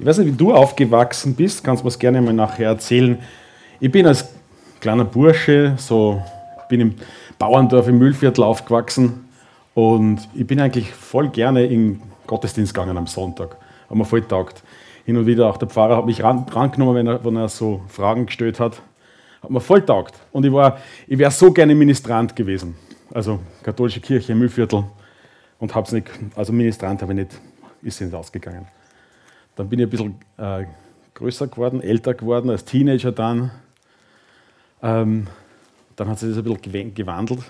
Ich weiß nicht, wie du aufgewachsen bist, kannst du das gerne mal nachher erzählen. Ich bin als kleiner Bursche, so bin im Bauerndorf im Müllviertel aufgewachsen und ich bin eigentlich voll gerne in Gottesdienst gegangen am Sonntag. Hat mir voll taugt. Hin und wieder auch der Pfarrer hat mich ran, rangenommen, wenn er, wenn er so Fragen gestellt hat. Hat mir voll taugt. Und ich, ich wäre so gerne Ministrant gewesen. Also katholische Kirche im Müllviertel. Und hab's nicht, also Ministrant habe ich nicht, ist nicht ausgegangen. Dann bin ich ein bisschen äh, größer geworden, älter geworden, als Teenager dann. Ähm, dann hat sich das ein bisschen gewandelt.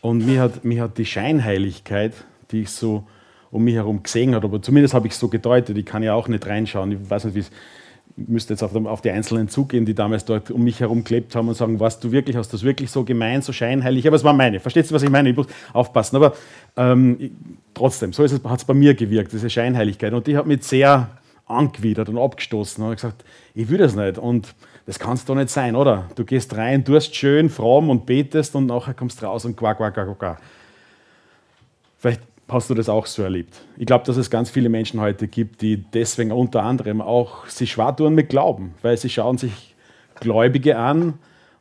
Und mir hat, mir hat die Scheinheiligkeit, die ich so um mich herum gesehen habe, aber zumindest habe ich es so gedeutet, ich kann ja auch nicht reinschauen, ich weiß nicht, wie es müsste jetzt auf, auf, die Einzelnen zugehen, die damals dort um mich herum gelebt haben und sagen, was du wirklich, hast das wirklich so gemein, so scheinheilig, aber es war meine, verstehst du, was ich meine? Ich muss aufpassen, aber ähm, trotzdem, so hat es bei mir gewirkt, diese Scheinheiligkeit und die hat mich sehr angewidert und abgestoßen und gesagt, ich will das nicht und das kann es doch nicht sein, oder? Du gehst rein, tust schön, fromm und betest und nachher kommst raus und quack, quack, quack, quack. Vielleicht hast du das auch so erlebt. Ich glaube, dass es ganz viele Menschen heute gibt, die deswegen unter anderem auch sich schwer tun mit Glauben, weil sie schauen sich Gläubige an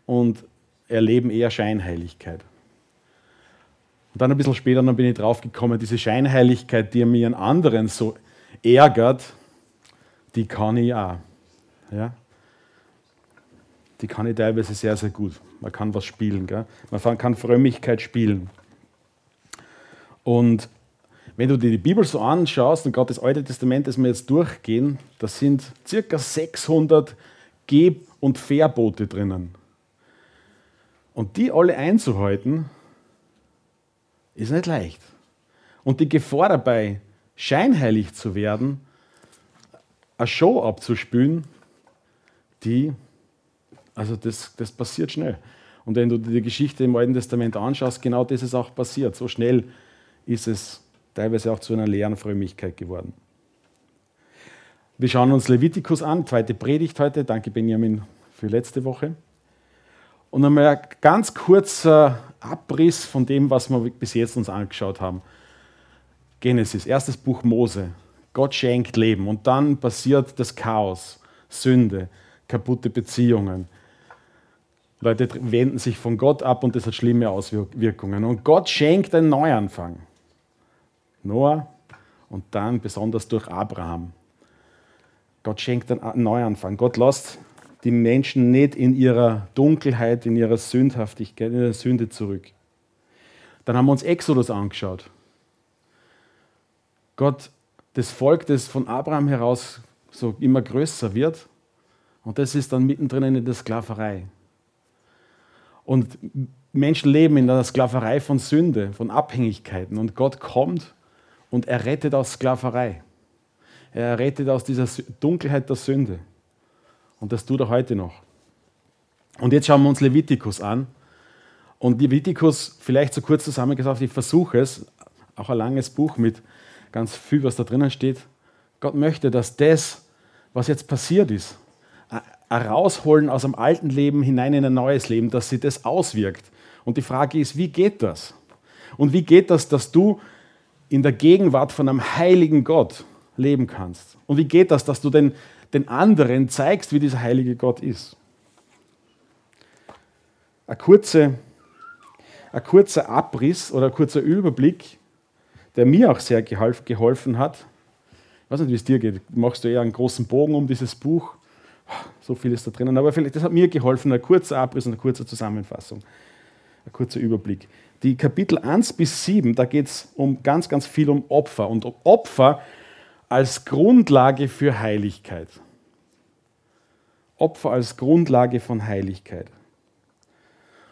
und erleben eher Scheinheiligkeit. Und dann ein bisschen später dann bin ich draufgekommen, diese Scheinheiligkeit, die mir an anderen so ärgert, die kann ich auch. Ja? Die kann ich teilweise sehr, sehr gut. Man kann was spielen. Gell? Man kann Frömmigkeit spielen. Und wenn du dir die Bibel so anschaust und gerade das Alte Testament, das wir jetzt durchgehen, da sind circa 600 Geb- und Verbote drinnen. Und die alle einzuhalten, ist nicht leicht. Und die Gefahr dabei, scheinheilig zu werden, eine Show abzuspülen, die, also das, das passiert schnell. Und wenn du dir die Geschichte im Alten Testament anschaust, genau das ist auch passiert. So schnell ist es teilweise auch zu einer leeren Frömmigkeit geworden. Wir schauen uns Levitikus an, zweite Predigt heute. Danke, Benjamin, für letzte Woche. Und einmal ein ganz kurzer Abriss von dem, was wir bis jetzt uns angeschaut haben. Genesis, erstes Buch Mose. Gott schenkt Leben und dann passiert das Chaos, Sünde, kaputte Beziehungen. Leute wenden sich von Gott ab und das hat schlimme Auswirkungen. Und Gott schenkt einen Neuanfang. Noah und dann besonders durch Abraham. Gott schenkt einen Neuanfang. Gott lässt die Menschen nicht in ihrer Dunkelheit, in ihrer Sündhaftigkeit, in ihrer Sünde zurück. Dann haben wir uns Exodus angeschaut. Gott das Volk, das von Abraham heraus so immer größer wird. Und das ist dann mittendrin in der Sklaverei. Und Menschen leben in der Sklaverei von Sünde, von Abhängigkeiten. Und Gott kommt und er rettet aus Sklaverei. Er rettet aus dieser Dunkelheit der Sünde. Und das tut er heute noch. Und jetzt schauen wir uns Levitikus an. Und Levitikus, vielleicht so kurz zusammengefasst, ich versuche es, auch ein langes Buch mit ganz viel, was da drinnen steht. Gott möchte, dass das, was jetzt passiert ist, herausholen aus einem alten Leben hinein in ein neues Leben, dass sie das auswirkt. Und die Frage ist, wie geht das? Und wie geht das, dass du in der Gegenwart von einem heiligen Gott leben kannst? Und wie geht das, dass du den, den anderen zeigst, wie dieser heilige Gott ist? Ein, kurze, ein kurzer Abriss oder ein kurzer Überblick der mir auch sehr geholfen hat. Ich weiß nicht, wie es dir geht. Machst du eher einen großen Bogen um dieses Buch? So viel ist da drinnen. Aber vielleicht, das hat mir geholfen, ein kurzer Abriss und eine kurze Zusammenfassung. Ein kurzer Überblick. Die Kapitel 1 bis 7, da geht es um ganz, ganz viel um Opfer und um Opfer als Grundlage für Heiligkeit. Opfer als Grundlage von Heiligkeit.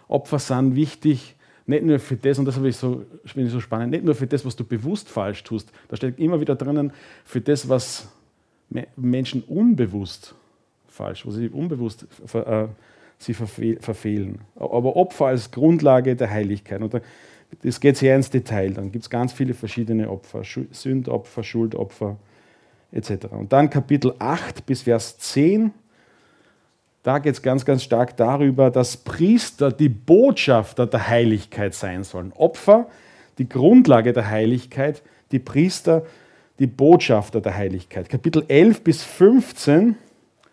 Opfer sind wichtig nicht nur für das, und das habe ich so, finde ich so spannend, nicht nur für das, was du bewusst falsch tust. Da steht immer wieder drinnen, für das, was Menschen unbewusst falsch, wo sie unbewusst äh, sie verfehlen. Aber Opfer als Grundlage der Heiligkeit. Und das geht sehr ins Detail. Dann gibt es ganz viele verschiedene Opfer, Sündopfer, Schuldopfer etc. Und dann Kapitel 8 bis Vers 10 da geht es ganz, ganz stark darüber, dass Priester die Botschafter der Heiligkeit sein sollen. Opfer, die Grundlage der Heiligkeit, die Priester, die Botschafter der Heiligkeit. Kapitel 11 bis 15,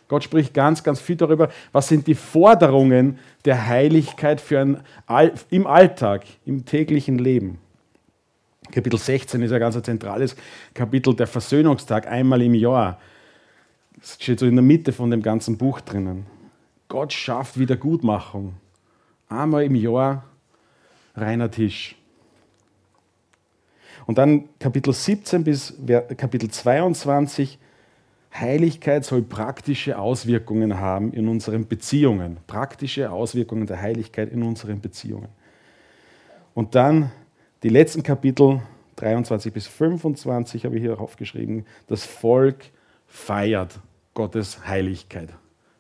Gott spricht ganz, ganz viel darüber, was sind die Forderungen der Heiligkeit für ein, im Alltag, im täglichen Leben. Kapitel 16 ist ein ganz zentrales Kapitel, der Versöhnungstag, einmal im Jahr. Das steht so in der Mitte von dem ganzen Buch drinnen. Gott schafft Wiedergutmachung. Einmal im Jahr reiner Tisch. Und dann Kapitel 17 bis Kapitel 22, Heiligkeit soll praktische Auswirkungen haben in unseren Beziehungen. Praktische Auswirkungen der Heiligkeit in unseren Beziehungen. Und dann die letzten Kapitel 23 bis 25 habe ich hier aufgeschrieben. Das Volk feiert Gottes Heiligkeit.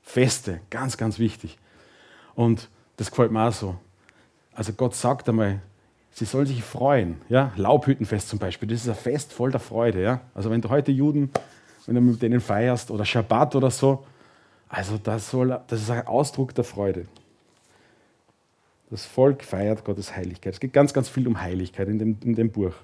Feste, ganz, ganz wichtig. Und das gefällt mir auch so. Also Gott sagt einmal, sie sollen sich freuen. Ja? Laubhüttenfest zum Beispiel, das ist ein Fest voll der Freude. Ja? Also wenn du heute Juden, wenn du mit denen feierst oder Schabbat oder so, also das, soll, das ist ein Ausdruck der Freude. Das Volk feiert Gottes Heiligkeit. Es geht ganz, ganz viel um Heiligkeit in dem, in dem Buch.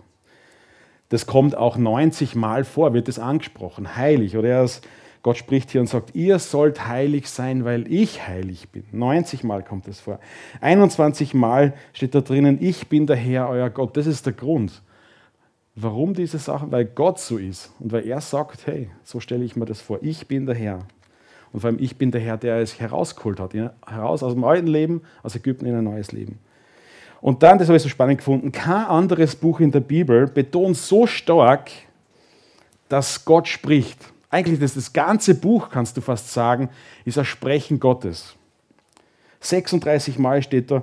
Das kommt auch 90 Mal vor, wird es angesprochen. Heilig. Oder er ist Gott spricht hier und sagt, ihr sollt heilig sein, weil ich heilig bin. 90 Mal kommt es vor. 21 Mal steht da drinnen, ich bin der Herr, euer Gott. Das ist der Grund. Warum diese Sachen? Weil Gott so ist und weil er sagt, hey, so stelle ich mir das vor, ich bin der Herr. Und vor allem, ich bin der Herr, der es herausgeholt hat, heraus aus dem alten Leben, aus Ägypten in ein neues Leben. Und dann, das habe ich so spannend gefunden, kein anderes Buch in der Bibel betont so stark, dass Gott spricht eigentlich das, das ganze Buch, kannst du fast sagen, ist ein Sprechen Gottes. 36 Mal steht da,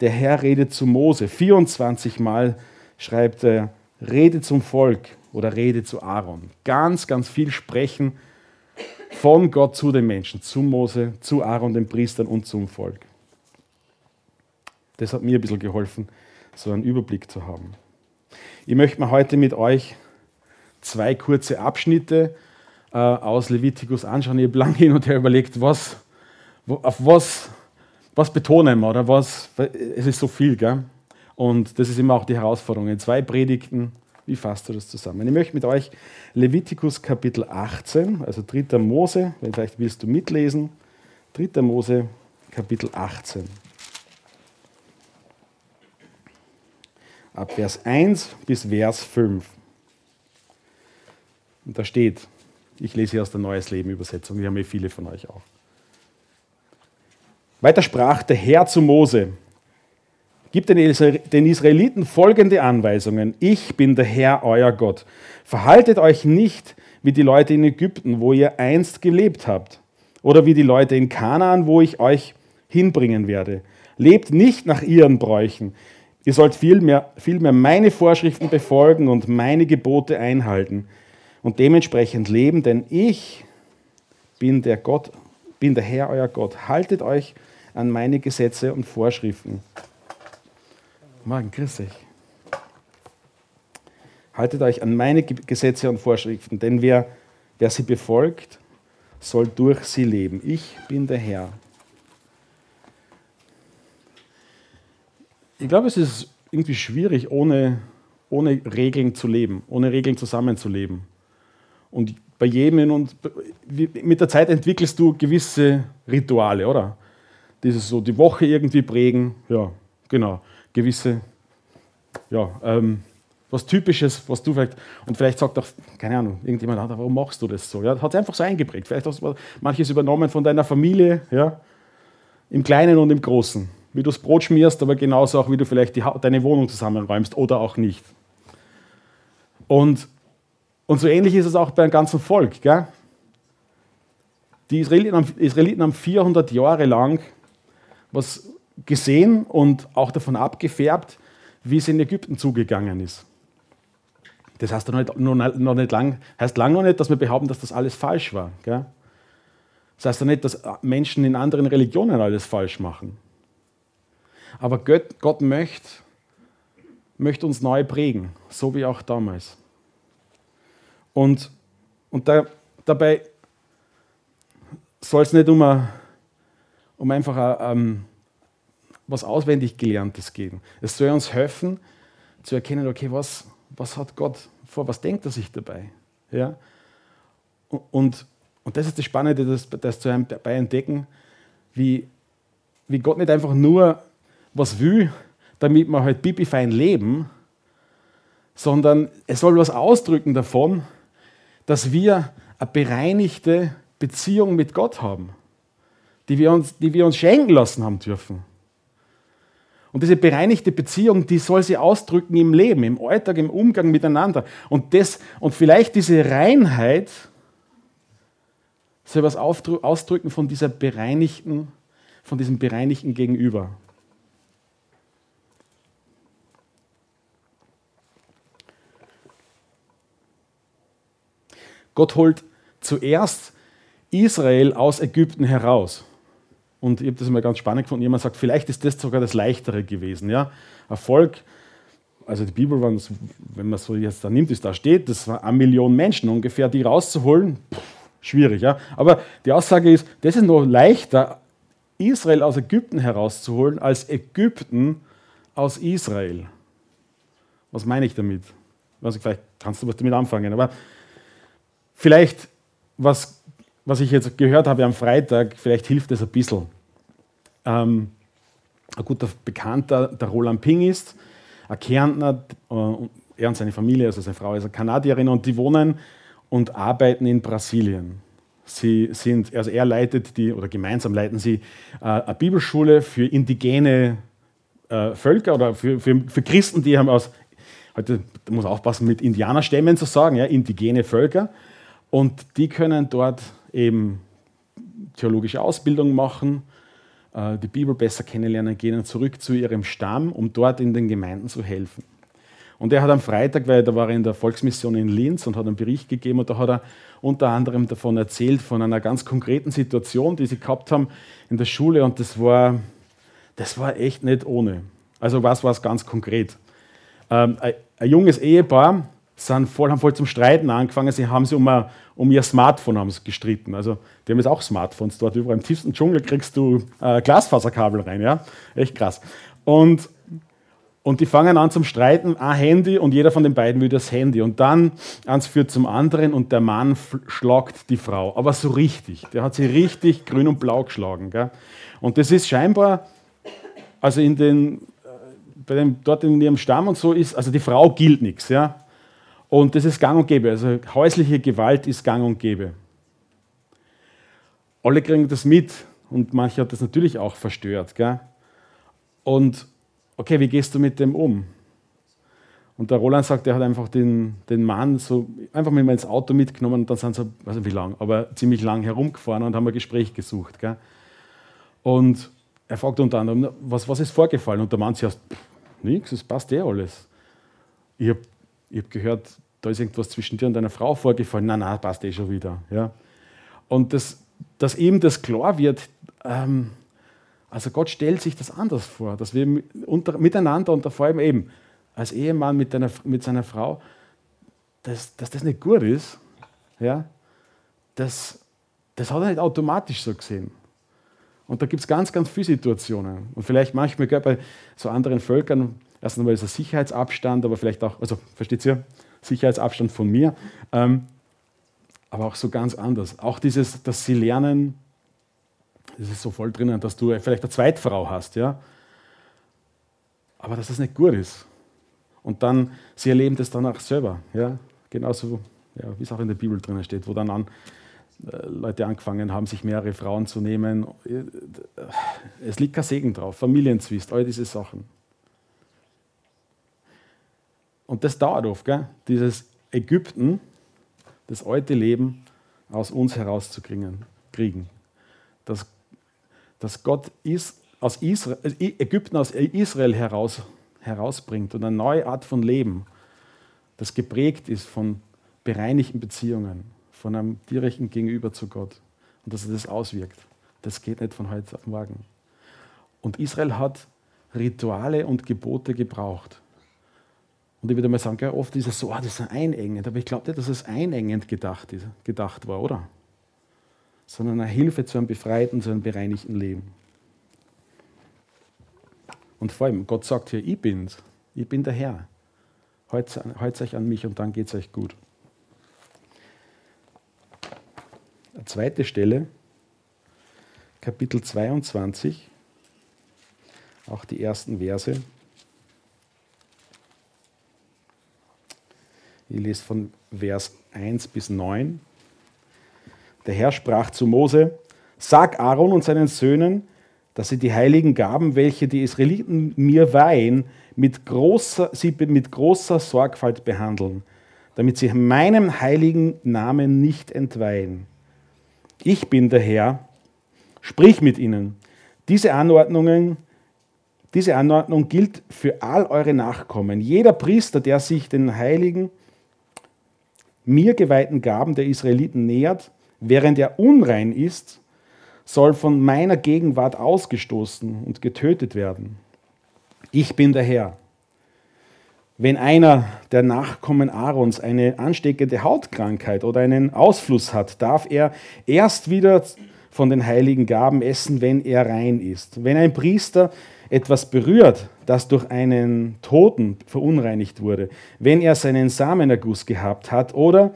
der Herr redet zu Mose. 24 Mal schreibt er, rede zum Volk oder rede zu Aaron. Ganz, ganz viel Sprechen von Gott zu den Menschen, zu Mose, zu Aaron, den Priestern und zum Volk. Das hat mir ein bisschen geholfen, so einen Überblick zu haben. Ich möchte mir heute mit euch zwei kurze Abschnitte äh, aus Levitikus anschauen. Ich habe lange hin und her überlegt, was, auf was, was betonen wir oder was, es ist so viel, gell? Und das ist immer auch die Herausforderung. In zwei Predigten, wie fasst du das zusammen? Ich möchte mit euch Levitikus Kapitel 18, also 3. Mose, vielleicht willst du mitlesen, 3. Mose Kapitel 18. Ab Vers 1 bis Vers 5. Und da steht, ich lese hier aus der Neues Leben Übersetzung, die haben ja viele von euch auch. Weiter sprach der Herr zu Mose, Gib den Israeliten folgende Anweisungen. Ich bin der Herr, euer Gott. Verhaltet euch nicht wie die Leute in Ägypten, wo ihr einst gelebt habt, oder wie die Leute in Kanaan, wo ich euch hinbringen werde. Lebt nicht nach ihren Bräuchen. Ihr sollt vielmehr, vielmehr meine Vorschriften befolgen und meine Gebote einhalten und dementsprechend leben, denn ich bin der Gott, bin der Herr euer Gott. Haltet euch an meine Gesetze und Vorschriften. Morgen, grüß dich. Haltet euch an meine Gesetze und Vorschriften, denn wer, wer sie befolgt, soll durch sie leben. Ich bin der Herr. Ich glaube, es ist irgendwie schwierig, ohne, ohne Regeln zu leben, ohne Regeln zusammenzuleben. Und bei jedem und mit der Zeit entwickelst du gewisse Rituale, oder? Dieses so die Woche irgendwie prägen, ja, genau. Gewisse, ja, ähm, was Typisches, was du vielleicht, und vielleicht sagt auch, keine Ahnung, irgendjemand, ah, warum machst du das so? Ja, hat es einfach so eingeprägt. Vielleicht hast du manches übernommen von deiner Familie, ja, im Kleinen und im Großen. Wie du das Brot schmierst, aber genauso auch, wie du vielleicht die, deine Wohnung zusammenräumst oder auch nicht. Und und so ähnlich ist es auch beim ganzen Volk. Gell? Die Israeliten haben, Israeliten haben 400 Jahre lang was gesehen und auch davon abgefärbt, wie es in Ägypten zugegangen ist. Das heißt noch nicht, noch nicht lang, heißt lang noch nicht, dass wir behaupten, dass das alles falsch war. Gell? Das heißt ja nicht, dass Menschen in anderen Religionen alles falsch machen. Aber Gott, Gott möchte, möchte uns neu prägen, so wie auch damals. Und, und da, dabei soll es nicht um, a, um einfach a, um, was auswendig Gelerntes gehen. Es soll uns helfen zu erkennen, okay, was, was hat Gott vor? Was denkt er sich dabei? Ja? Und, und das ist das Spannende, das, das zu einem dabei entdecken, wie, wie Gott nicht einfach nur was will, damit wir halt bibifein leben, sondern es soll was ausdrücken davon, dass wir eine bereinigte Beziehung mit Gott haben, die wir uns, die wir uns schenken lassen haben dürfen. Und diese bereinigte Beziehung, die soll sie ausdrücken im Leben, im Alltag, im Umgang miteinander. Und, das, und vielleicht diese Reinheit soll was ausdrücken von dieser bereinigten, von diesem bereinigten Gegenüber. Gott holt zuerst Israel aus Ägypten heraus. Und ich habe das immer ganz spannend gefunden. Jemand sagt, vielleicht ist das sogar das Leichtere gewesen. Ja? Erfolg, also die Bibel, wenn man so jetzt da nimmt, es da steht, das war eine Million Menschen ungefähr, die rauszuholen, pff, schwierig. Ja? Aber die Aussage ist, das ist noch leichter, Israel aus Ägypten herauszuholen, als Ägypten aus Israel. Was meine ich damit? Also vielleicht kannst du was damit anfangen. Aber Vielleicht, was, was ich jetzt gehört habe am Freitag, vielleicht hilft es ein bisschen. Ähm, ein guter Bekannter, der Roland Ping ist, ein Kärntner, äh, er und seine Familie, also seine Frau ist eine Kanadierin und die wohnen und arbeiten in Brasilien. Sie sind, also er leitet die, oder gemeinsam leiten sie äh, eine Bibelschule für indigene äh, Völker oder für, für, für, Christen, die haben aus, heute muss aufpassen mit Indianerstämmen zu sagen, ja, indigene Völker. Und die können dort eben theologische Ausbildung machen, äh, die Bibel besser kennenlernen, gehen zurück zu ihrem Stamm, um dort in den Gemeinden zu helfen. Und er hat am Freitag, weil da war er in der Volksmission in Linz und hat einen Bericht gegeben und da hat er unter anderem davon erzählt, von einer ganz konkreten Situation, die sie gehabt haben in der Schule und das war, das war echt nicht ohne. Also was war es ganz konkret? Ähm, ein, ein junges Ehepaar sind voll, haben voll zum Streiten angefangen. Sie haben sich um, ein, um ihr Smartphone haben gestritten. Also, die haben jetzt auch Smartphones dort. Überall im tiefsten Dschungel kriegst du äh, Glasfaserkabel rein. Ja? Echt krass. Und, und die fangen an zum Streiten, ein Handy und jeder von den beiden will das Handy. Und dann eins führt zum anderen und der Mann schlagt die Frau. Aber so richtig. Der hat sie richtig grün und blau geschlagen. Gell? Und das ist scheinbar, also in den, äh, bei dem, dort in ihrem Stamm und so ist, also die Frau gilt nichts. Ja? Und das ist gang und gäbe. Also häusliche Gewalt ist gang und gäbe. Alle kriegen das mit und manche hat das natürlich auch verstört. Gell? Und okay, wie gehst du mit dem um? Und der Roland sagt, er hat einfach den, den Mann so einfach mit mir ins Auto mitgenommen und dann sind sie, weiß nicht wie lang, aber ziemlich lang herumgefahren und haben ein Gespräch gesucht. Gell? Und er fragt unter anderem, was, was ist vorgefallen? Und der Mann sagt, nichts, es passt eh alles. Ich habe habe gehört, da ist irgendwas zwischen dir und deiner Frau vorgefallen. Nein, nein, passt eh schon wieder. Ja. Und das, dass ihm das klar wird, ähm, also Gott stellt sich das anders vor, dass wir unter, miteinander und vor allem eben als Ehemann mit, deiner, mit seiner Frau, dass, dass das nicht gut ist, ja, das, das hat er nicht automatisch so gesehen. Und da gibt es ganz, ganz viele Situationen. Und vielleicht manchmal bei so anderen Völkern, Erst einmal ist ein Sicherheitsabstand, aber vielleicht auch, also versteht ihr, Sicherheitsabstand von mir, ähm, aber auch so ganz anders. Auch dieses, dass sie lernen, das ist so voll drinnen, dass du vielleicht eine Zweitfrau hast, ja, aber dass das nicht gut ist. Und dann, sie erleben das dann auch selber, ja, genauso, ja, wie es auch in der Bibel drinnen steht, wo dann an, äh, Leute angefangen haben, sich mehrere Frauen zu nehmen. Es liegt kein Segen drauf, Familienzwist, all diese Sachen. Und das dauert oft, gell? dieses Ägypten, das alte Leben aus uns herauszukriegen. Kriegen. Dass, dass Gott is, aus Israel, Ägypten aus Israel heraus, herausbringt und eine neue Art von Leben, das geprägt ist von bereinigten Beziehungen, von einem direkten Gegenüber zu Gott und dass er das auswirkt. Das geht nicht von heute auf morgen. Und Israel hat Rituale und Gebote gebraucht. Und ich würde mal sagen, oft ist es so, ah, das ist einengend. Aber ich glaube nicht, dass es einengend gedacht, ist, gedacht war, oder? Sondern eine Hilfe zu einem befreiten, zu einem bereinigten Leben. Und vor allem, Gott sagt hier, ich bin's. Ich bin der Herr. Heut euch an mich und dann geht es euch gut. Eine zweite Stelle, Kapitel 22, auch die ersten Verse. Ich lese von Vers 1 bis 9. Der Herr sprach zu Mose, sag Aaron und seinen Söhnen, dass sie die heiligen Gaben, welche die Israeliten mir weihen, mit großer, sie mit großer Sorgfalt behandeln, damit sie meinem heiligen Namen nicht entweihen. Ich bin der Herr, sprich mit ihnen. Diese Anordnungen, diese Anordnung gilt für all eure Nachkommen. Jeder Priester, der sich den heiligen, mir geweihten Gaben der Israeliten nähert, während er unrein ist, soll von meiner Gegenwart ausgestoßen und getötet werden. Ich bin der Herr. Wenn einer der Nachkommen Aarons eine ansteckende Hautkrankheit oder einen Ausfluss hat, darf er erst wieder von den heiligen Gaben essen, wenn er rein ist. Wenn ein Priester etwas berührt, das durch einen Toten verunreinigt wurde, wenn er seinen Samenerguss gehabt hat oder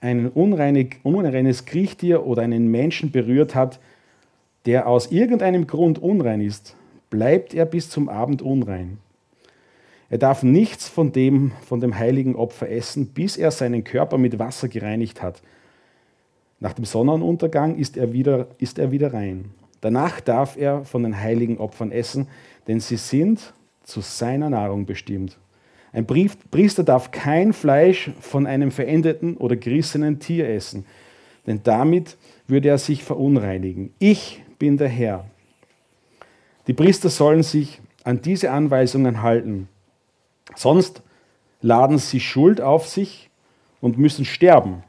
ein unreinig, unreines Kriechtier oder einen Menschen berührt hat, der aus irgendeinem Grund unrein ist, bleibt er bis zum Abend unrein. Er darf nichts von dem, von dem heiligen Opfer essen, bis er seinen Körper mit Wasser gereinigt hat. Nach dem Sonnenuntergang ist er wieder, ist er wieder rein. Danach darf er von den heiligen Opfern essen, denn sie sind zu seiner Nahrung bestimmt. Ein Priester darf kein Fleisch von einem verendeten oder gerissenen Tier essen, denn damit würde er sich verunreinigen. Ich bin der Herr. Die Priester sollen sich an diese Anweisungen halten, sonst laden sie Schuld auf sich und müssen sterben,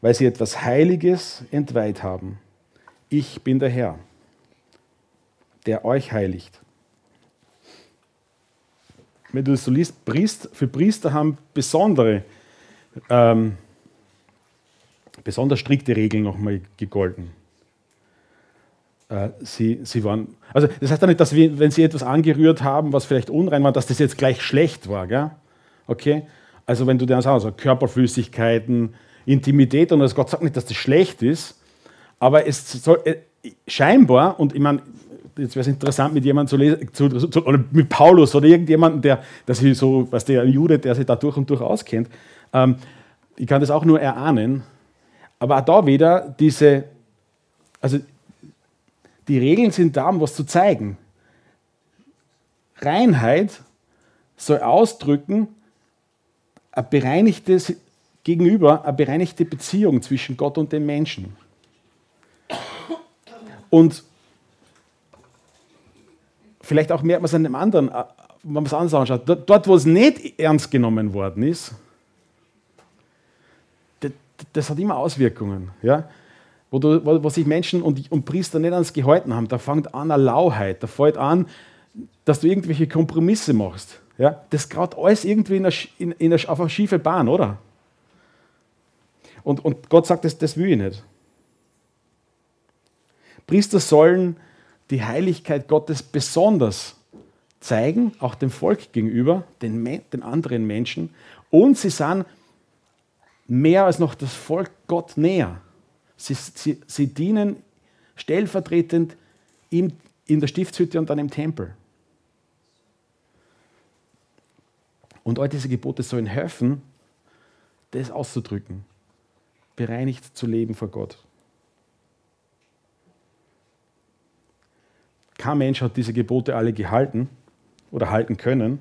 weil sie etwas Heiliges entweiht haben. Ich bin der Herr, der euch heiligt. Wenn du das so liest, für Priester haben besondere, ähm, besonders strikte Regeln nochmal gegolten. Äh, sie, sie waren, also das heißt ja nicht, dass wir, wenn sie etwas angerührt haben, was vielleicht unrein war, dass das jetzt gleich schlecht war. Gell? Okay? Also wenn du dir sagst, also Körperflüssigkeiten, Intimität und das Gott sagt nicht, dass das schlecht ist, aber es soll äh, scheinbar, und ich meine, jetzt wäre es interessant, mit jemandem zu lesen, zu, zu, oder mit Paulus oder irgendjemandem, der, der sich so, was der Jude, der sich da durch und durch auskennt. Ähm, ich kann das auch nur erahnen. Aber auch da wieder diese, also die Regeln sind da, um was zu zeigen. Reinheit soll ausdrücken, ein bereinigtes Gegenüber, eine bereinigte Beziehung zwischen Gott und den Menschen. Und vielleicht auch merkt man es an dem anderen, äh, wenn man es anders anschaut, dort, wo es nicht ernst genommen worden ist, das, das hat immer Auswirkungen. Ja? wo, du, wo, wo sich Menschen und, und, Priester nicht ans gehalten haben. Da fängt an eine Lauheit, da fällt an, dass du irgendwelche Kompromisse machst. Ja? Das gerade alles irgendwie in eine, in, in eine, auf eine schiefe Bahn, oder? Und, und Gott sagt, das, das will ich nicht. Priester sollen die Heiligkeit Gottes besonders zeigen, auch dem Volk gegenüber, den, den anderen Menschen. Und sie sind mehr als noch das Volk Gott näher. Sie, sie, sie dienen stellvertretend in, in der Stiftshütte und dann im Tempel. Und all diese Gebote sollen helfen, das auszudrücken, bereinigt zu leben vor Gott. Kein Mensch hat diese Gebote alle gehalten oder halten können.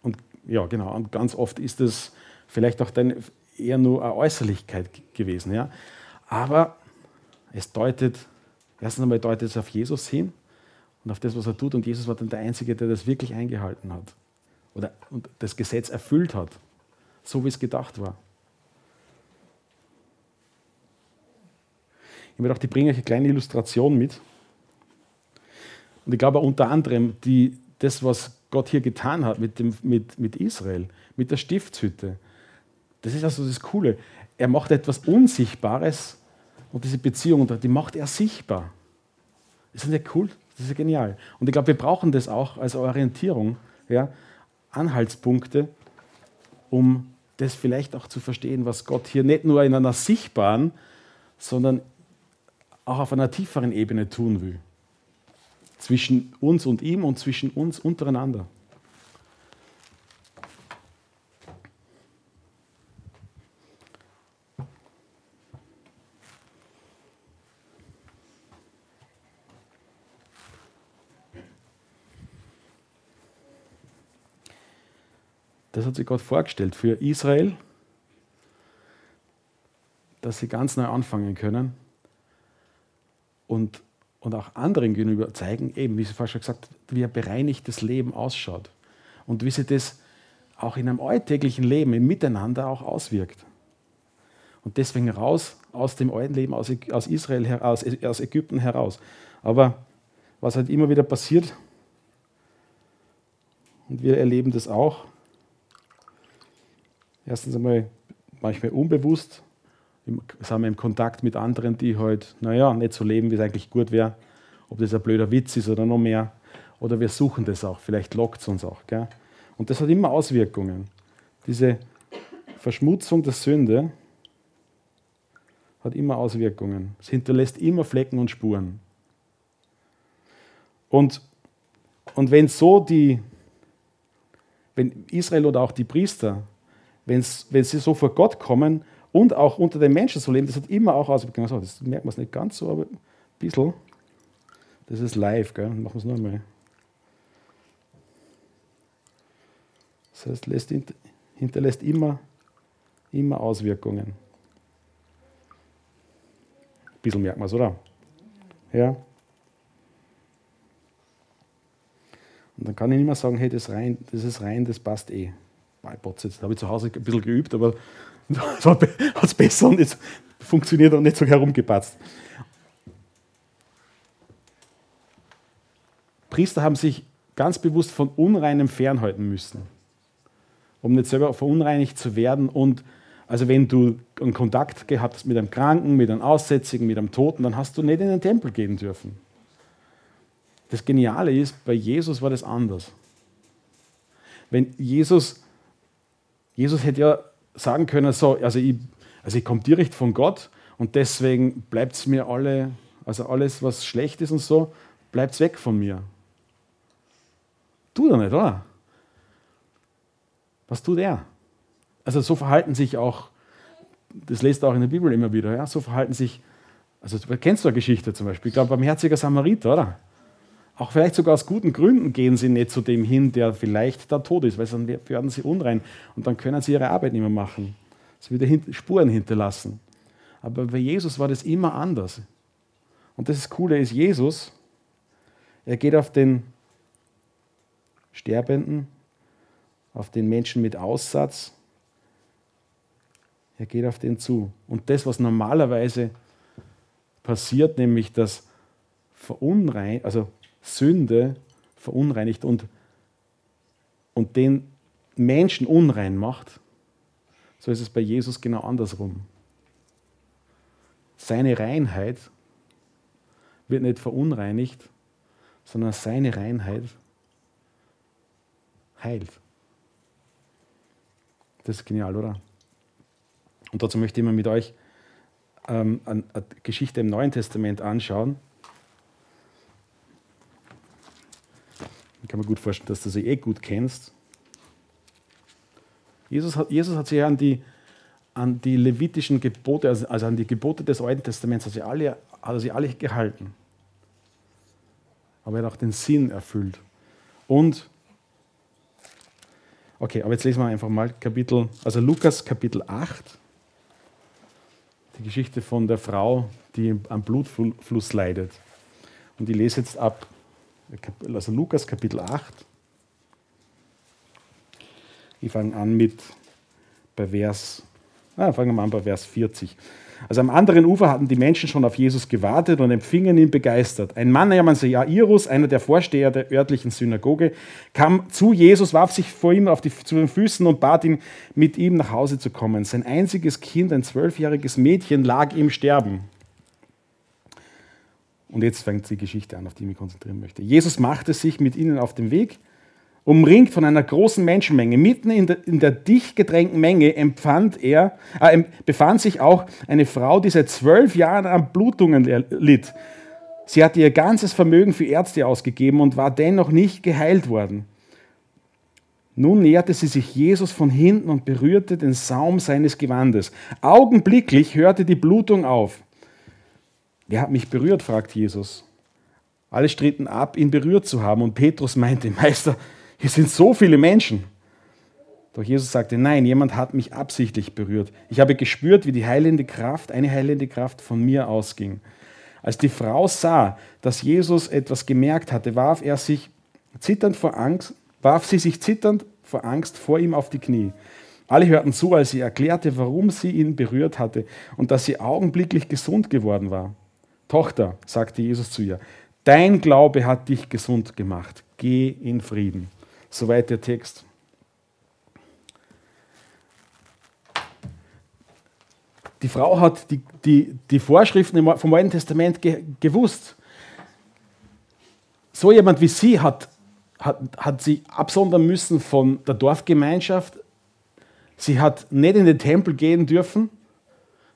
Und ja, genau, und ganz oft ist es vielleicht auch dein, eher nur eine Äußerlichkeit gewesen. Ja? Aber es deutet, erstens einmal deutet es auf Jesus hin und auf das, was er tut. Und Jesus war dann der Einzige, der das wirklich eingehalten hat. Oder und das Gesetz erfüllt hat, so wie es gedacht war. Ich habe gedacht, ich bringe euch eine kleine Illustration mit. Und ich glaube unter anderem, die, das, was Gott hier getan hat mit, dem, mit, mit Israel, mit der Stiftshütte, das ist also das Coole. Er macht etwas Unsichtbares und diese Beziehung, die macht er sichtbar. Ist das nicht cool? Das ist ja genial. Und ich glaube, wir brauchen das auch als Orientierung ja, Anhaltspunkte, um das vielleicht auch zu verstehen, was Gott hier nicht nur in einer sichtbaren, sondern auch auf einer tieferen Ebene tun will. Zwischen uns und ihm und zwischen uns untereinander. Das hat sich Gott vorgestellt für Israel, dass sie ganz neu anfangen können und, und auch anderen gegenüber zeigen, eben, wie sie vorher schon gesagt hat, wie ein bereinigtes Leben ausschaut und wie sich das auch in einem alltäglichen Leben, im Miteinander auch auswirkt. Und deswegen raus aus dem alten Leben, aus, Israel heraus, aus Ägypten heraus. Aber was halt immer wieder passiert, und wir erleben das auch, Erstens einmal manchmal unbewusst sind wir im Kontakt mit anderen, die halt, naja, nicht so leben, wie es eigentlich gut wäre. Ob das ein blöder Witz ist oder noch mehr. Oder wir suchen das auch, vielleicht lockt es uns auch. Gell? Und das hat immer Auswirkungen. Diese Verschmutzung der Sünde hat immer Auswirkungen. Es hinterlässt immer Flecken und Spuren. Und, und wenn so die, wenn Israel oder auch die Priester wenn sie so vor Gott kommen und auch unter den Menschen so leben, das hat immer auch Auswirkungen. So, das merkt man nicht ganz so, aber ein bisschen. Das ist live, gell? Machen wir es nochmal. Das heißt, lässt, hinterlässt immer, immer Auswirkungen. Ein bisschen merkt man es, oder? Ja. Und dann kann ich nicht mehr sagen, hey, das, rein, das ist rein, das passt eh. Jetzt habe ich zu Hause ein bisschen geübt, aber es hat es besser und jetzt funktioniert und nicht so herumgepatzt. Priester haben sich ganz bewusst von Unreinem fernhalten müssen, um nicht selber verunreinigt zu werden. Und also wenn du einen Kontakt gehabt hast mit einem Kranken, mit einem Aussätzigen, mit einem Toten, dann hast du nicht in den Tempel gehen dürfen. Das Geniale ist, bei Jesus war das anders. Wenn Jesus Jesus hätte ja sagen können, so, also ich, also ich komme direkt von Gott und deswegen bleibt es mir alle, also alles, was schlecht ist und so, bleibt weg von mir. Tut er nicht, oder? Was tut er? Also so verhalten sich auch, das lest du auch in der Bibel immer wieder, ja, so verhalten sich, also kennst du eine Geschichte zum Beispiel, ich glaube, barmherziger Samariter, oder? Auch vielleicht sogar aus guten Gründen gehen sie nicht zu dem hin, der vielleicht da tot ist, weil dann werden sie unrein und dann können sie ihre Arbeit nicht mehr machen. Sie wieder Spuren hinterlassen. Aber bei Jesus war das immer anders. Und das Coole ist, Jesus, er geht auf den Sterbenden, auf den Menschen mit Aussatz, er geht auf den zu. Und das, was normalerweise passiert, nämlich das Verunrein, also Sünde verunreinigt und, und den Menschen unrein macht, so ist es bei Jesus genau andersrum. Seine Reinheit wird nicht verunreinigt, sondern seine Reinheit heilt. Das ist genial, oder? Und dazu möchte ich mal mit euch ähm, eine Geschichte im Neuen Testament anschauen. Ich kann mir gut vorstellen, dass du sie eh gut kennst. Jesus hat, Jesus hat sich an die, an die levitischen Gebote, also, also an die Gebote des Alten Testaments, hat, sie alle, hat sie alle gehalten. Aber er hat auch den Sinn erfüllt. Und, okay, aber jetzt lesen wir einfach mal Kapitel, also Lukas Kapitel 8, die Geschichte von der Frau, die am Blutfluss leidet. Und ich lese jetzt ab also Lukas Kapitel 8. Ich fange an mit bei Vers, ah, fangen wir an bei Vers 40. Also am anderen Ufer hatten die Menschen schon auf Jesus gewartet und empfingen ihn begeistert. Ein Mann namens Jairus, einer der Vorsteher der örtlichen Synagoge, kam zu Jesus, warf sich vor ihm auf die, zu den Füßen und bat ihn, mit ihm nach Hause zu kommen. Sein einziges Kind, ein zwölfjähriges Mädchen, lag im Sterben. Und jetzt fängt die Geschichte an, auf die ich mich konzentrieren möchte. Jesus machte sich mit ihnen auf den Weg umringt von einer großen Menschenmenge. Mitten in der, in der dicht gedrängten Menge empfand er, äh, befand sich auch eine Frau, die seit zwölf Jahren an Blutungen litt. Sie hatte ihr ganzes Vermögen für Ärzte ausgegeben und war dennoch nicht geheilt worden. Nun näherte sie sich Jesus von hinten und berührte den Saum seines Gewandes. Augenblicklich hörte die Blutung auf. Wer hat mich berührt? fragt Jesus. Alle stritten ab, ihn berührt zu haben. Und Petrus meinte, Meister, hier sind so viele Menschen. Doch Jesus sagte, nein, jemand hat mich absichtlich berührt. Ich habe gespürt, wie die heilende Kraft, eine heilende Kraft von mir ausging. Als die Frau sah, dass Jesus etwas gemerkt hatte, warf er sich zitternd vor Angst, warf sie sich zitternd vor Angst vor ihm auf die Knie. Alle hörten zu, als sie erklärte, warum sie ihn berührt hatte und dass sie augenblicklich gesund geworden war. Tochter, sagte Jesus zu ihr, dein Glaube hat dich gesund gemacht. Geh in Frieden. Soweit der Text. Die Frau hat die, die, die Vorschriften vom Alten Testament ge, gewusst. So jemand wie sie hat, hat, hat sie absondern müssen von der Dorfgemeinschaft. Sie hat nicht in den Tempel gehen dürfen.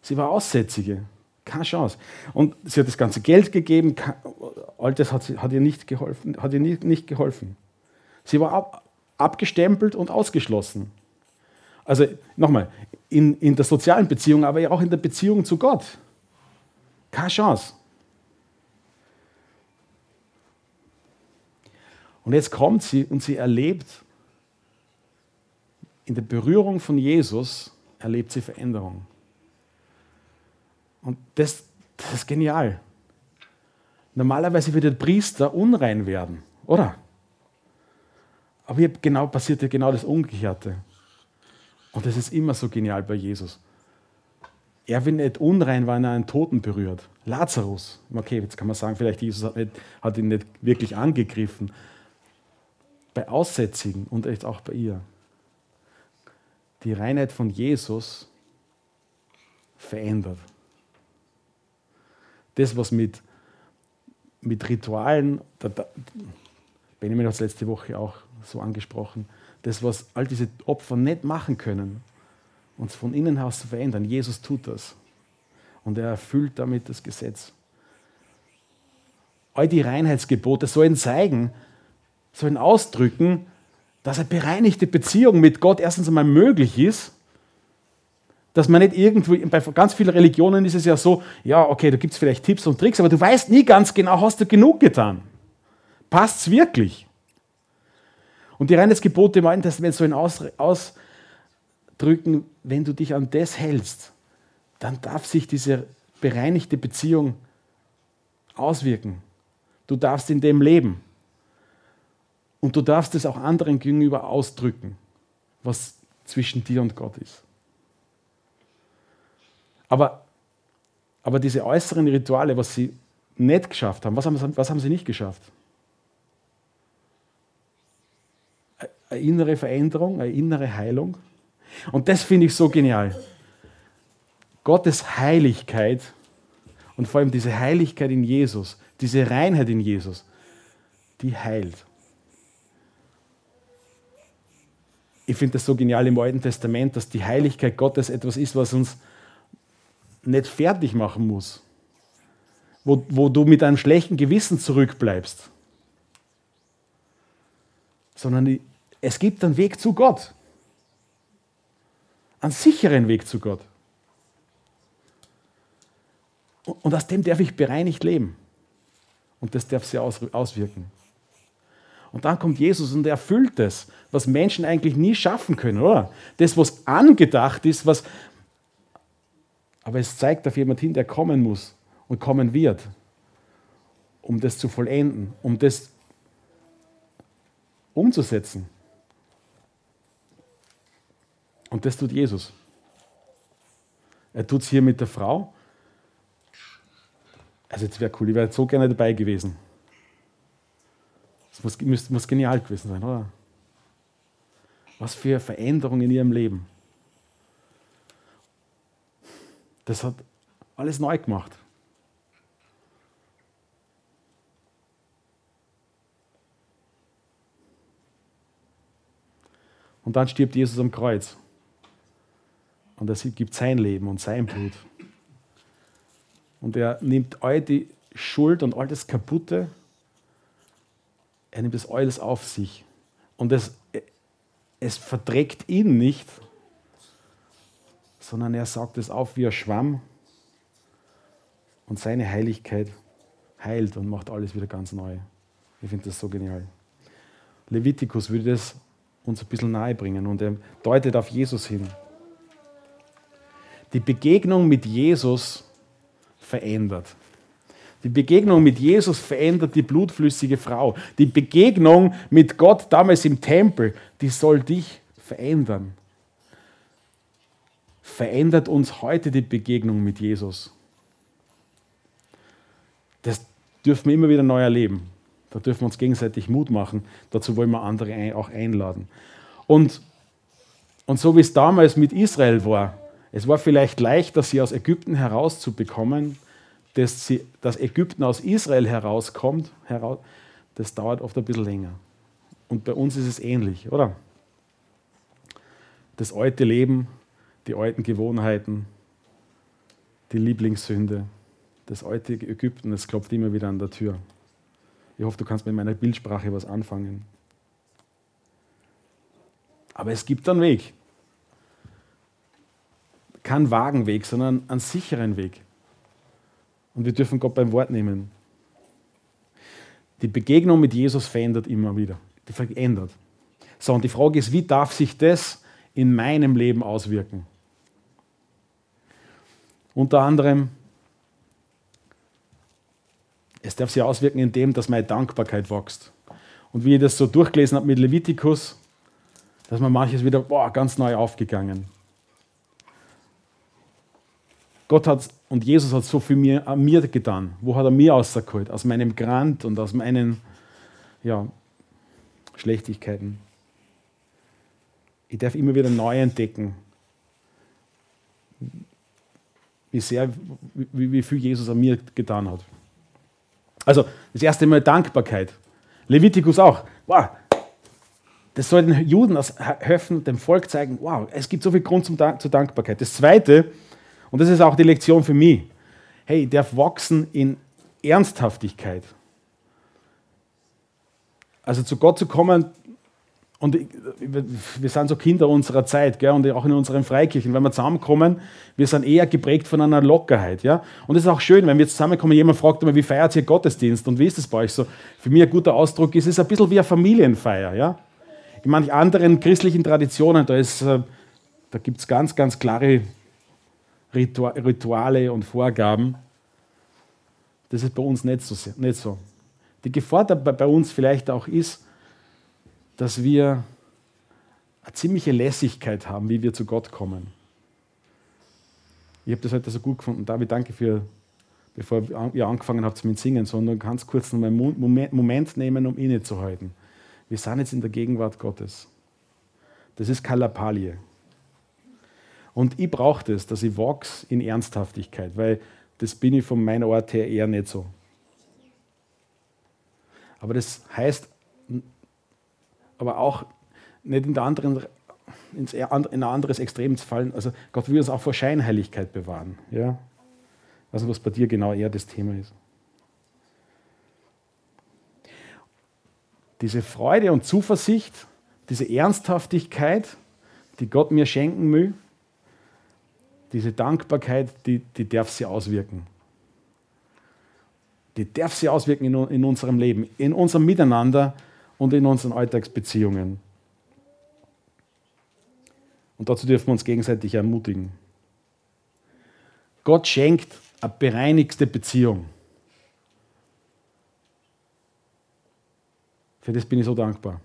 Sie war Aussätzige. Keine Chance. Und sie hat das ganze Geld gegeben. All das hat, hat ihr nicht geholfen. Hat ihr nicht, nicht geholfen. Sie war ab, abgestempelt und ausgeschlossen. Also nochmal, in, in der sozialen Beziehung, aber auch in der Beziehung zu Gott. Keine Chance. Und jetzt kommt sie und sie erlebt, in der Berührung von Jesus erlebt sie Veränderung. Und das, das ist genial. Normalerweise wird der Priester unrein werden, oder? Aber hier genau passiert ja genau das Umgekehrte. Und das ist immer so genial bei Jesus. Er wird nicht unrein, weil er einen Toten berührt. Lazarus, okay, jetzt kann man sagen, vielleicht Jesus hat, nicht, hat ihn nicht wirklich angegriffen. Bei Aussätzigen und echt auch bei ihr. Die Reinheit von Jesus verändert. Das, was mit, mit Ritualen, da, da, Benjamin hat es letzte Woche auch so angesprochen, das, was all diese Opfer nicht machen können, uns von innen aus zu verändern. Jesus tut das. Und er erfüllt damit das Gesetz. All die Reinheitsgebote sollen zeigen, sollen ausdrücken, dass eine bereinigte Beziehung mit Gott erstens einmal möglich ist, dass man nicht irgendwo, bei ganz vielen Religionen ist es ja so, ja, okay, da gibt es vielleicht Tipps und Tricks, aber du weißt nie ganz genau, hast du genug getan? Passt es wirklich? Und die Reinheitsgebote im Alten Testament sollen ausdrücken, wenn du dich an das hältst, dann darf sich diese bereinigte Beziehung auswirken. Du darfst in dem leben. Und du darfst es auch anderen gegenüber ausdrücken, was zwischen dir und Gott ist. Aber, aber diese äußeren Rituale, was sie nicht geschafft haben, was haben, was haben sie nicht geschafft? eine innere Veränderung, eine innere Heilung. Und das finde ich so genial. Gottes Heiligkeit und vor allem diese Heiligkeit in Jesus, diese Reinheit in Jesus, die heilt. Ich finde das so genial im Alten Testament, dass die Heiligkeit Gottes etwas ist, was uns nicht fertig machen muss, wo, wo du mit einem schlechten Gewissen zurückbleibst, sondern es gibt einen Weg zu Gott. Einen sicheren Weg zu Gott. Und aus dem darf ich bereinigt leben. Und das darf sich auswirken. Und dann kommt Jesus und er erfüllt das, was Menschen eigentlich nie schaffen können, oder? Das, was angedacht ist, was. Aber es zeigt auf jemand hin, der kommen muss und kommen wird, um das zu vollenden, um das umzusetzen. Und das tut Jesus. Er tut es hier mit der Frau. Also jetzt wäre cool, ich wäre so gerne dabei gewesen. Das muss, muss, genial gewesen sein, oder? Was für Veränderungen in ihrem Leben. Das hat alles neu gemacht. Und dann stirbt Jesus am Kreuz. Und er gibt sein Leben und sein Blut. Und er nimmt all die Schuld und all das Kaputte, er nimmt das alles auf sich. Und es, es verträgt ihn nicht, sondern er saugt es auf wie ein Schwamm und seine Heiligkeit heilt und macht alles wieder ganz neu. Ich finde das so genial. Levitikus würde das uns ein bisschen nahe bringen und er deutet auf Jesus hin. Die Begegnung mit Jesus verändert. Die Begegnung mit Jesus verändert die blutflüssige Frau. Die Begegnung mit Gott damals im Tempel, die soll dich verändern. Verändert uns heute die Begegnung mit Jesus. Das dürfen wir immer wieder neu erleben. Da dürfen wir uns gegenseitig Mut machen. Dazu wollen wir andere auch einladen. Und, und so wie es damals mit Israel war, es war vielleicht leichter, sie aus Ägypten herauszubekommen, dass, sie, dass Ägypten aus Israel herauskommt, heraus, das dauert oft ein bisschen länger. Und bei uns ist es ähnlich, oder? Das alte Leben, die alten Gewohnheiten, die Lieblingssünde, das alte Ägypten, das klopft immer wieder an der Tür. Ich hoffe, du kannst mit meiner Bildsprache was anfangen. Aber es gibt einen Weg. Kein Wagenweg, sondern einen sicheren Weg. Und wir dürfen Gott beim Wort nehmen. Die Begegnung mit Jesus verändert immer wieder. Die verändert. So, und die Frage ist, wie darf sich das in meinem Leben auswirken? Unter anderem, es darf sich auswirken in dem, dass meine Dankbarkeit wächst. Und wie ich das so durchgelesen habe mit Levitikus, dass man manches wieder boah, ganz neu aufgegangen. Gott hat und Jesus hat so viel mir, an mir getan. Wo hat er mir rausgeholt? Aus meinem Grant und aus meinen ja, Schlechtigkeiten. Ich darf immer wieder neu entdecken, wie sehr, wie, wie viel Jesus an mir getan hat. Also das erste Mal Dankbarkeit. Levitikus auch. Wow, das soll den Juden helfen, dem Volk zeigen, wow, es gibt so viel Grund Dank, zur Dankbarkeit. Das zweite, und das ist auch die Lektion für mich, hey, ich darf wachsen in Ernsthaftigkeit. Also zu Gott zu kommen, und wir sind so Kinder unserer Zeit, gell, und auch in unseren Freikirchen, wenn wir zusammenkommen, wir sind eher geprägt von einer Lockerheit. Ja? Und es ist auch schön, wenn wir zusammenkommen, jemand fragt immer, wie feiert ihr Gottesdienst und wie ist es bei euch so? Für mich ein guter Ausdruck ist, es ist ein bisschen wie eine Familienfeier. Ja? In manchen anderen christlichen Traditionen, da, äh, da gibt es ganz, ganz klare Rituale und Vorgaben. Das ist bei uns nicht so. Nicht so. Die Gefahr bei uns vielleicht auch ist, dass wir eine ziemliche Lässigkeit haben, wie wir zu Gott kommen. Ich habe das heute so gut gefunden. David, danke für, bevor ihr angefangen habt mit Singen, sondern ganz kurz noch einen Moment nehmen, um innezuhalten. Wir sind jetzt in der Gegenwart Gottes. Das ist Kalapalie. Und ich brauche das, dass ich wachse in Ernsthaftigkeit, weil das bin ich von meiner Art her eher nicht so. Aber das heißt aber auch nicht in, der anderen, ins, in ein anderes Extrem zu fallen. Also Gott will uns auch vor Scheinheiligkeit bewahren. Ja? Also was bei dir genau eher das Thema ist. Diese Freude und Zuversicht, diese Ernsthaftigkeit, die Gott mir schenken will, diese Dankbarkeit, die, die darf sie auswirken. Die darf sie auswirken in, in unserem Leben, in unserem Miteinander und in unseren Alltagsbeziehungen. Und dazu dürfen wir uns gegenseitig ermutigen. Gott schenkt eine bereinigte Beziehung. Für das bin ich so dankbar.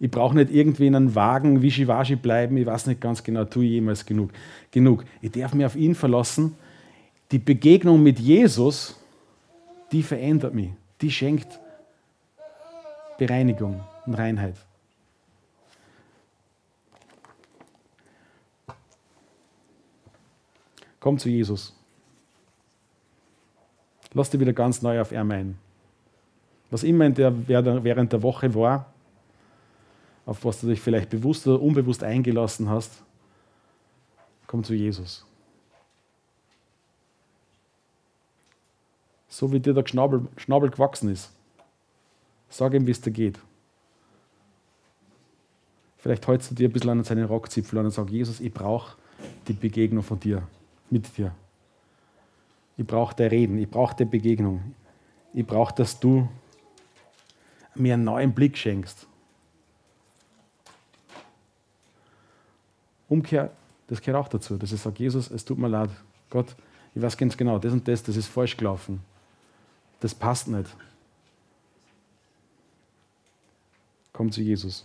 Ich brauche nicht irgendwie in einem Wagen wischiwaschi bleiben, ich weiß nicht ganz genau, tue ich jemals genug. genug. Ich darf mich auf ihn verlassen. Die Begegnung mit Jesus, die verändert mich. Die schenkt Bereinigung und Reinheit. Komm zu Jesus. Lass dich wieder ganz neu auf er ein. Was immer in der, während der Woche war, auf was du dich vielleicht bewusst oder unbewusst eingelassen hast, komm zu Jesus. So wie dir der Schnabel, Schnabel gewachsen ist. Sag ihm, wie es dir geht. Vielleicht hältst du dir ein bisschen an seinen Rockzipfel an und sag, Jesus, ich brauche die Begegnung von dir, mit dir. Ich brauche dein Reden, ich brauche die Begegnung. Ich brauche, dass du mir einen neuen Blick schenkst. Umkehr, das gehört auch dazu, dass ich sage, Jesus, es tut mir leid. Gott, ich weiß ganz genau, das und das, das ist falsch gelaufen. Das passt nicht. Komm zu Jesus.